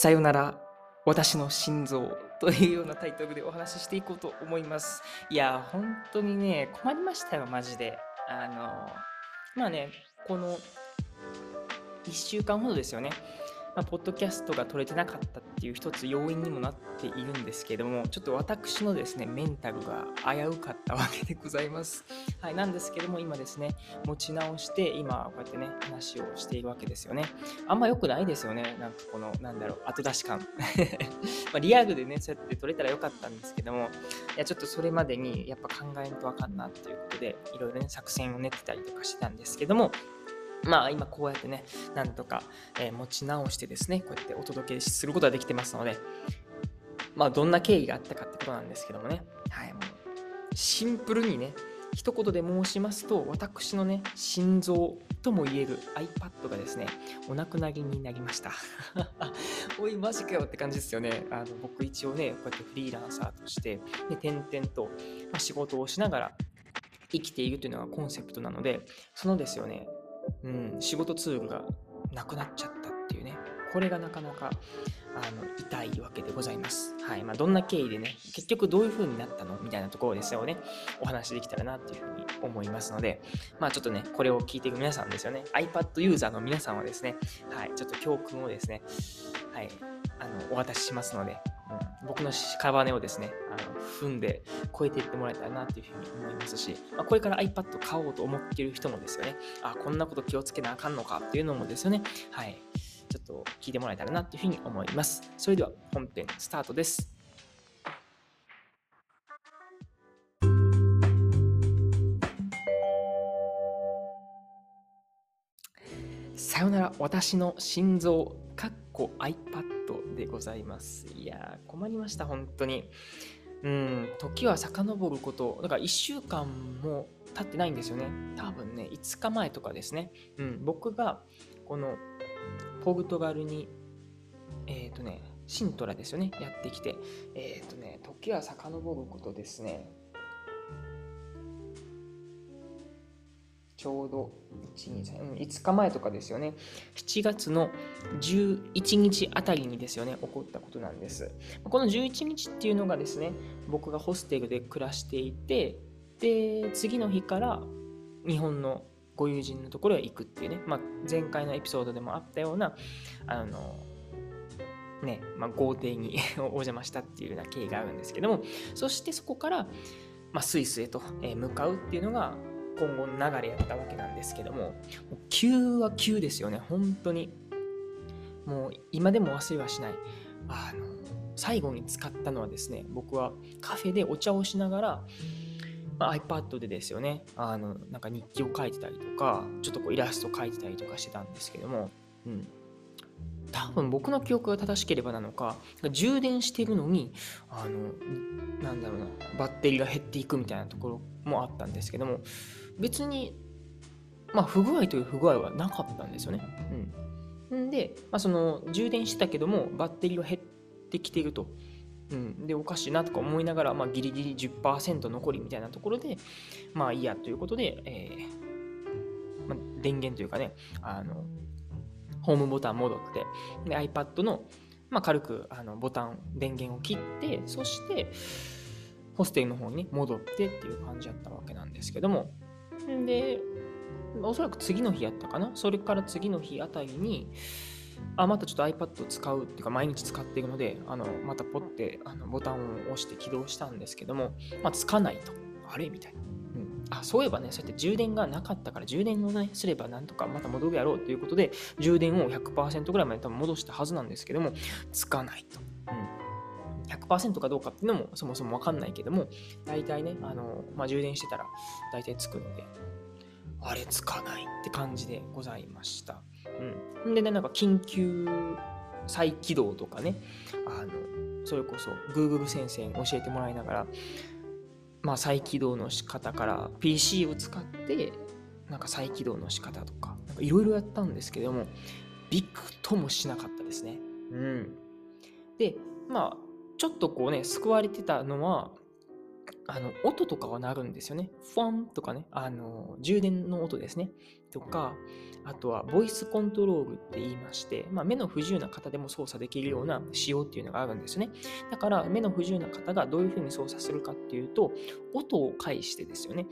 さよなら、私の心臓というようなタイトルでお話ししていこうと思います。いや、本当にね、困りましたよ、マジで。あの、まあね、この1週間ほどですよね。まあ、ポッドキャストが撮れてなかったっていう一つ要因にもなっているんですけども、ちょっと私のですね、メンタルが危うかったわけでございます。はい、なんですけども、今ですね、持ち直して、今、こうやってね、話をしているわけですよね。あんま良くないですよね、なんかこの、なんだろう、後出し感。まリアルでね、そうやって撮れたらよかったんですけども、いや、ちょっとそれまでにやっぱ考えんとあかんなっていうことで、いろいろね、作戦を練ってたりとかしてたんですけども、まあ今こうやってね、なんとか、え、持ち直してですね、こうやってお届けすることができてますので、まあどんな経緯があったかってことなんですけどもね、はい、もうシンプルにね、一言で申しますと、私のね、心臓とも言える iPad がですね、お亡くなりになりました。おい、マジかよって感じですよね。あの僕一応ね、こうやってフリーランサーとして、ね、点々と、仕事をしながら生きているというのがコンセプトなので、そのですよね、うん、仕事ツールがなくなっちゃったっていうね、これがなかなかあの痛いわけでございます。はい。まあ、どんな経緯でね、結局どういう風になったのみたいなところですよね、お話できたらなっていうふうに思いますので、まあ、ちょっとね、これを聞いている皆さんですよね、iPad ユーザーの皆さんはですね、はい、ちょっと教訓をですね、はい、あの、お渡ししますので、うん、僕の屍をですね、あの踏んで超えていってもらえたらなっていうふうに思いますし、まあ、これから iPad 買おうと思っている人もですよね、あ、こんなこと気をつけなあかんのかっていうのもですよね、はい、ちょっと聞いてもらえたらなっていうふうに思います。それでは本編スタートです。さよなら私の心臓かっこ iPad でございます。いやー困りました本当に。うん、時は遡ること、だから1週間も経ってないんですよね。多分ね、5日前とかですね。うん、僕がこのポルトガルに、えっ、ー、とね、シントラですよね、やってきて、えっ、ー、とね、時は遡ることですね。ちょうど1、2、3、5日前とかですよね。7月の11日あたりにですよね、起こったことなんです。この11日っていうのがですね、僕がホステルで暮らしていて、で、次の日から日本のご友人のところへ行くっていうね、まあ、前回のエピソードでもあったような、あの、ね、まあ、豪邸に お邪魔したっていうような経緯があるんですけども、そしてそこから、まあ、スイスへと向かうっていうのが、今後流れやったわけなんですけども、急は急ですよね、本当に。もう今でも忘れはしない。あの、最後に使ったのはですね、僕はカフェでお茶をしながら、まあ、iPad でですよね、あの、なんか日記を書いてたりとか、ちょっとこうイラスト書いてたりとかしてたんですけども、うん。多分僕の記憶が正しければなのか、充電してるのに、あの、なんだろうな、バッテリーが減っていくみたいなところもあったんですけども、別に、まあ、不具合という不具合はなかったんですよね。うん。んで、まあ、その、充電してたけども、バッテリーは減ってきていると。うん、で、おかしいなとか思いながら、まあ、ギリギリ10%残りみたいなところで、まあいいやということで、えーまあ、電源というかね、あの、ホームボタン戻って、で、iPad の、まあ、軽くあのボタン、電源を切って、そして、ホステルの方に戻ってっていう感じだったわけなんですけども、で、おそらく次の日やったかな？それから次の日あたりに、あ、またちょっと iPad を使うっていうか、毎日使っているので、あの、またポッてあのボタンを押して起動したんですけども、まあ、つかないと。あれ？みたいな。うん、あそういえばね、そうやって充電がなかったから、充電をね、すればなんとかまた戻るやろうということで、充電を100%ぐらいまで多分戻したはずなんですけども、つかないと。うん、100%かどうかっていうのもそもそもわかんないけども、大体ね、あの、まあ、充電してたら大体つくので、あれつかないって感じでございました。うん。でね、なんか緊急再起動とかね、あの、それこそ Google 先生に教えてもらいながら、まあ再起動の仕方から PC を使ってなんか再起動の仕方とか、いろいろやったんですけども、びくともしなかったですね。うん。で、まあ、ちょっとこうね、救われてたのは、あの音とかは鳴るんですよね。ファンとかね、あの充電の音ですね。とか、あとはボイスコントロールって言いまして、まあ、目の不自由な方でも操作できるような仕様っていうのがあるんですよね。だから目の不自由な方がどういうふうに操作するかっていうと、音を介してですよね。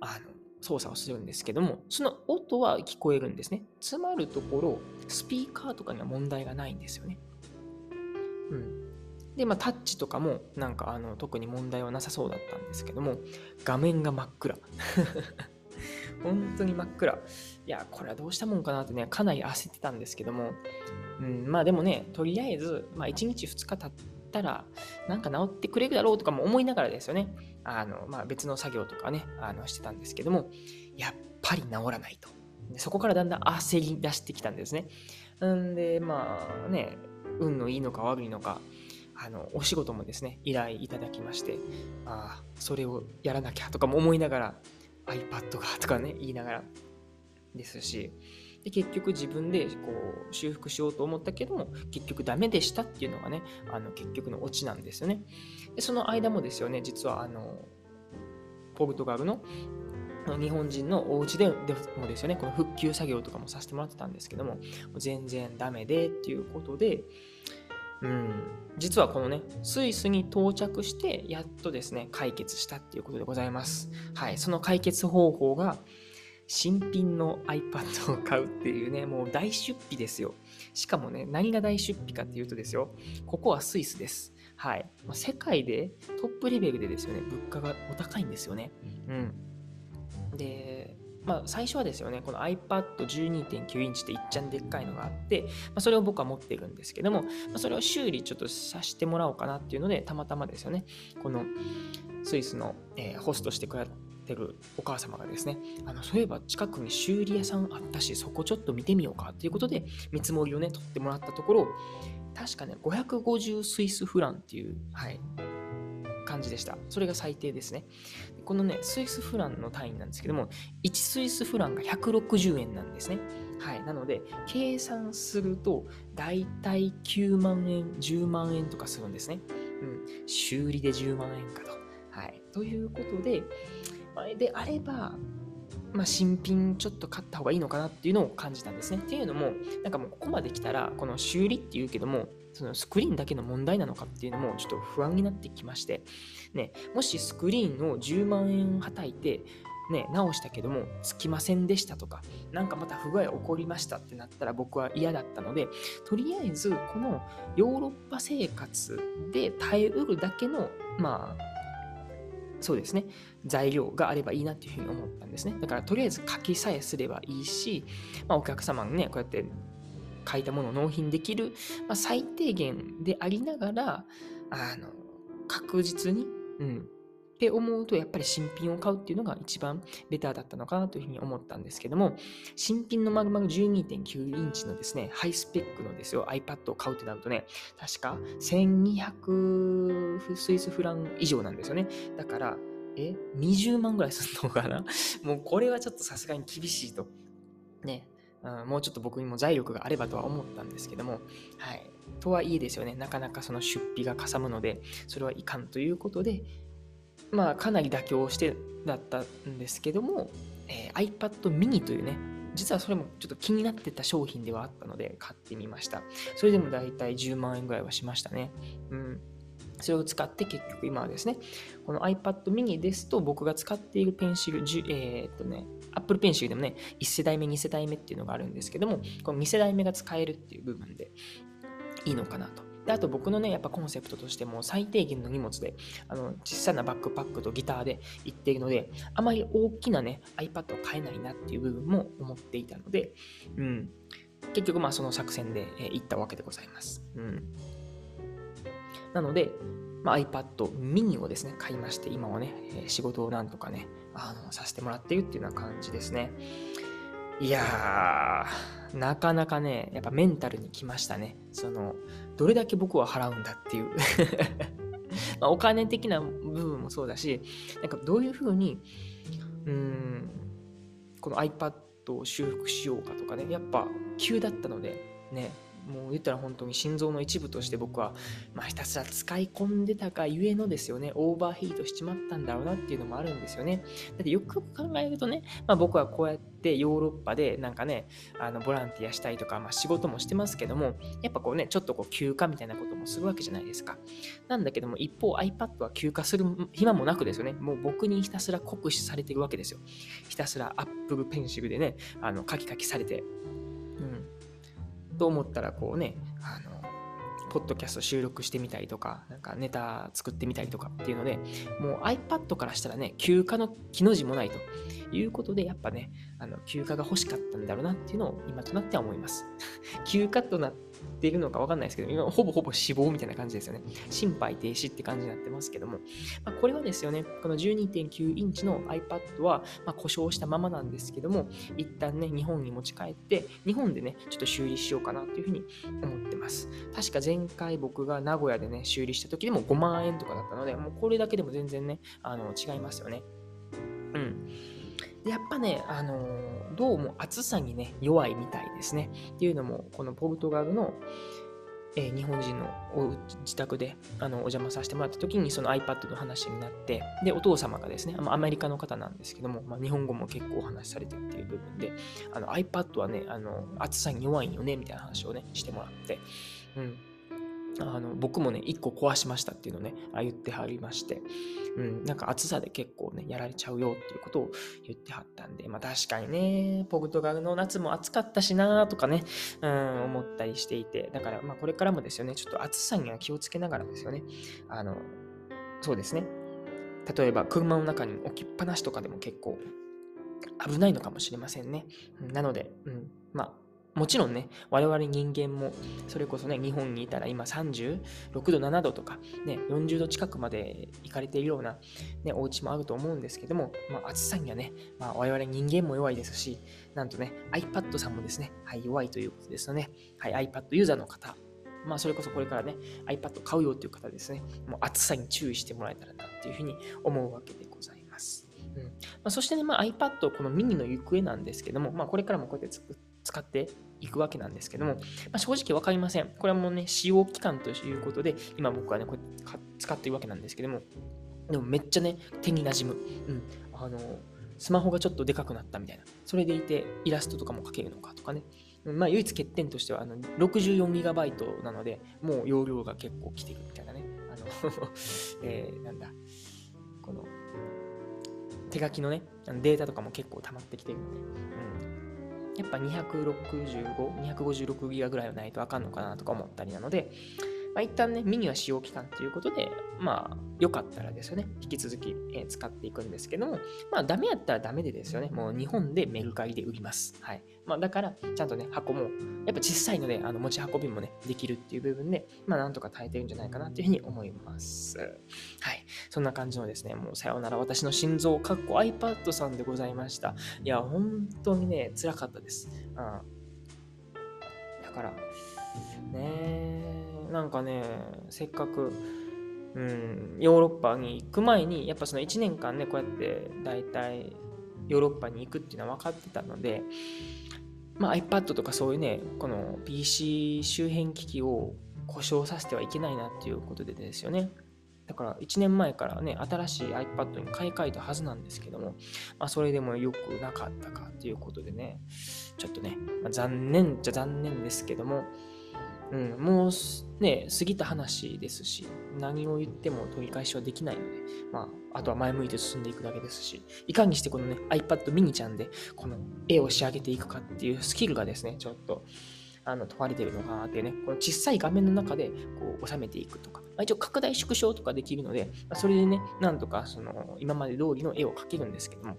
あの操作をするんですけども、その音は聞こえるんですね。つまるところ、スピーカーとかには問題がないんですよね。うん。で、まあ、タッチとかも、なんか、あの、特に問題はなさそうだったんですけども、画面が真っ暗。本当に真っ暗。いや、これはどうしたもんかなってね、かなり焦ってたんですけども、うん、まあでもね、とりあえず、まあ、1日2日経ったら、なんか治ってくれるだろうとかも思いながらですよね、あの、まあ、別の作業とかね、あのしてたんですけども、やっぱり治らないと。でそこからだんだん焦り出してきたんですね。んで、まあね、運のいいのか悪いのか、あのお仕事もですね、依頼いただきまして、あ、それをやらなきゃとかも思いながら、iPad がとかね、言いながらですし、で結局自分でこう修復しようと思ったけども、結局ダメでしたっていうのがね、あの結局のオチなんですよね。でその間もですよね、実はあの、ポルトガルの日本人のお家でもですよね、この復旧作業とかもさせてもらってたんですけども、全然ダメでっていうことで、うん、実はこのね、スイスに到着して、やっとですね、解決したっていうことでございます。はい、その解決方法が、新品の iPad を買うっていうね、もう大出費ですよ。しかもね、何が大出費かっていうとですよ、ここはスイスです。はい。世界でトップレベルでですよね、物価がお高いんですよね。うん。で、まあ、最初はですよね、この iPad12.9 インチっていっちゃんでっかいのがあって、まあ、それを僕は持ってるんですけども、まあ、それを修理ちょっとさせてもらおうかなっていうので、たまたまですよね、このスイスの、えー、ホストしてくれてるお母様がですね、あのそういえば近くに修理屋さんあったし、そこちょっと見てみようかっていうことで、見積もりをね、取ってもらったところ、確かね、550スイスフランっていう、はい、感じでした。それが最低ですね。このね、スイスフランの単位なんですけども、1スイスフランが160円なんですね。はい。なので、計算すると、だいたい9万円、10万円とかするんですね。うん。修理で10万円かと。はい。ということで、であれば、まあ、新品ちょっと買った方がいいのかなっていうのを感じたんですね。っていうのも、なんかもうここまで来たら、この修理っていうけども、そのスクリーンだけの問題なのかっていうのもちょっと不安になってきまして、ね、もしスクリーンを10万円はたいて、ね、直したけども、つきませんでしたとか、なんかまた不具合起こりましたってなったら僕は嫌だったので、とりあえずこのヨーロッパ生活で耐えうるだけの、まあ、そうですね、材料があればいいなっていうふうに思ったんですね。だからとりあえず書きさえすればいいし、まあ、お客様にね、こうやって書いたものを納品できる、まあ、最低限でありながら、あの、確実に、うん、って思うと、やっぱり新品を買うっていうのが一番ベターだったのかなというふうに思ったんですけども、新品のマグマグ12.9インチのですね、ハイスペックのですよ、iPad を買うってなるとね、確か1200スイスフラン以上なんですよね。だから、え ?20 万ぐらいするのかな？もうこれはちょっとさすがに厳しいと。ね、うん、もうちょっと僕にも財力があればとは思ったんですけども、はい。とはいえですよね、なかなかその出費がかさむので、それはいかんということで、まあ、かなり妥協してだったんですけども、えー、iPad mini というね、実はそれもちょっと気になってた商品ではあったので買ってみました。それでもだいたい10万円ぐらいはしましたね。うん。それを使って結局今はですね、この iPad mini ですと僕が使っているペンシル、えー、っとね、Apple Pencil でもね、1世代目、2世代目っていうのがあるんですけども、この2世代目が使えるっていう部分でいいのかなと。であと僕のね、やっぱコンセプトとしても最低限の荷物で、あの小さなバックパックとギターで行っているので、あまり大きなね、iPad を買えないなっていう部分も思っていたので、うん、結局まあその作戦で、行ったわけでございます。うん、なので、まあ、iPad mini をですね、買いまして、今はね、え仕事をなんとかね、あのさせてもらっているっていうような感じですね。いやー、なかなかね、やっぱメンタルにきましたね。その、どれだけ僕は払うんだっていう まお金的な部分もそうだし、なんかどういうふうに、うん、この iPad を修復しようかとかね、やっぱ急だったので、ね、もう言ったら本当に心臓の一部として僕は、まあ、ひたすら使い込んでたかゆえのですよね、オーバーヒートしちまったんだろうなっていうのもあるんですよね。だってよくよく考えるとね、まあ、僕はこうやってヨーロッパでなんかね、あのボランティアしたりとか、まあ、仕事もしてますけども、やっぱこうね、ちょっとこう休暇みたいなこともするわけじゃないですか。なんだけども、一方 iPad は休暇する暇もなくですよね、もう僕にひたすら酷使されてるわけですよ。ひたすら Apple Pencil でね、あのカキカキされて。と思ったらこうねあのポッドキャスト収録してみたりとか、なんかネタ作ってみたりとかっていうので、もう iPad からしたらね、休暇の気の字もないと。いうことで、やっぱね、あの休暇が欲しかったんだろうなっていうのを今となっては思います。休暇となっているのか分かんないですけど、今ほぼほぼ死亡みたいな感じですよね。心肺停止って感じになってますけども、まあ、これはですよね、この12.9インチの iPad は、ま、故障したままなんですけども、一旦ね、日本に持ち帰って、日本でね、ちょっと修理しようかなというふうに思ってます。確か前回僕が名古屋でね、修理した時でも5万円とかだったので、もうこれだけでも全然ね、あの違いますよね。でやっぱね、あのー、どうも暑さにね、弱いみたいですね。っていうのも、このポルトガルの、えー、日本人の自宅であのお邪魔させてもらった時にその iPad の話になってでお父様がですねアメリカの方なんですけども、まあ、日本語も結構お話しされてるっていう部分であの iPad はねあの暑さに弱いよねみたいな話をねしてもらって、うん、あの僕もね、1個壊しましたっていうのをね、あ言ってはりまして、うん、なんか暑さで結構ね、やられちゃうよっていうことを言ってはったんで、まあ確かにね、ポルトガルの夏も暑かったしなとかね、うん、思ったりしていて、だからまあこれからもですよね、ちょっと暑さには気をつけながらですよね、あの、そうですね、例えば車の中に置きっぱなしとかでも結構危ないのかもしれませんね。なので、うん、まあもちろんね、我々人間も、それこそね、日本にいたら今36度、7度とか、ね、40度近くまで行かれているような、ね、お家もあると思うんですけども、まあ、暑さにはね、まあ、我々人間も弱いですし、なんとね、iPad さんもですね、はい、弱いということですので、はい、iPad ユーザーの方、まあ、それこそこれからね、iPad 買うよという方ですね、もう暑さに注意してもらえたらなっていうふうに思うわけでございます。うん。まあ、そしてね、まあ、iPad、このミニの行方なんですけども、まあ、これからもこうやって作って、使っていくわけなんですけども、まあ、正直わかりません。これはもうね、使用期間ということで、今僕はね、これ使っているわけなんですけども、でもめっちゃね、手に馴染む。うん。あの、スマホがちょっとでかくなったみたいな。それでいて、イラストとかも描けるのかとかね。まあ、唯一欠点としては、あの 64GB なので、もう容量が結構来てるみたいなね。あの えー、なんだ、この、手書きのね、データとかも結構溜まってきてるので、うん。やっぱ265、256ギガぐらいはないとあかんのかなとか思ったりなので、まあ、一旦ね、ミニは使用期間ということで、まあ、よかったらですよね、引き続き、えー、使っていくんですけども、まあ、ダメやったらダメでですよね、もう日本でメルカリで売ります。はい。まあ、だから、ちゃんとね、箱も、やっぱ小さいので、あの持ち運びもね、できるっていう部分で、まあ、なんとか耐えてるんじゃないかなというふうに思います。はい。そんな感じのですね、もうさようなら私の心臓、かっこ iPad さんでございました。いや、本当にね、辛かったです。うん。だから、ねなんかね、せっかく、うん、ヨーロッパに行く前に、やっぱその1年間ね、こうやって大体ヨーロッパに行くっていうのは分かってたので、まあ、iPad とかそういうね、この PC 周辺機器を故障させてはいけないなっていうことでですよね。だから1年前からね、新しい iPad に買い替えたはずなんですけども、まあ、それでもよくなかったかっていうことでね、ちょっとね、まあ、残念じゃ残念ですけども、うん、もうね、過ぎた話ですし、何を言っても取り返しはできないので、まあ、あとは前向いて進んでいくだけですし、いかにしてこのね、iPad mini ちゃんで、この絵を仕上げていくかっていうスキルがですね、ちょっと、あの問われてるのかなっていうね、この小さい画面の中でこう収めていくとか、まあ、一応拡大縮小とかできるので、まあ、それでね、なんとかその今まで通りの絵を描けるんですけども、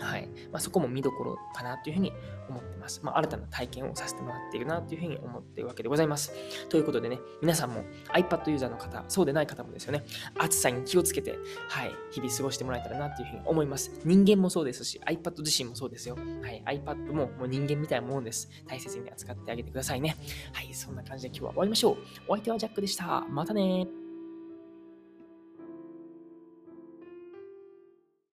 はいまあ、そこも見どころかなというふうに思ってます。まあ、新たな体験をさせてもらっているなというふうに思っているわけでございます。ということでね、皆さんも iPad ユーザーの方、そうでない方もですよね、暑さに気をつけて、はい、日々過ごしてもらえたらなというふうに思います。人間もそうですし、iPad 自身もそうですよ。はい、iPad ももう人間みたいなものです。大切に扱ってあげてくださいね。はい、そんな感じで今日は終わりましょう。お相手はジャックでした。またね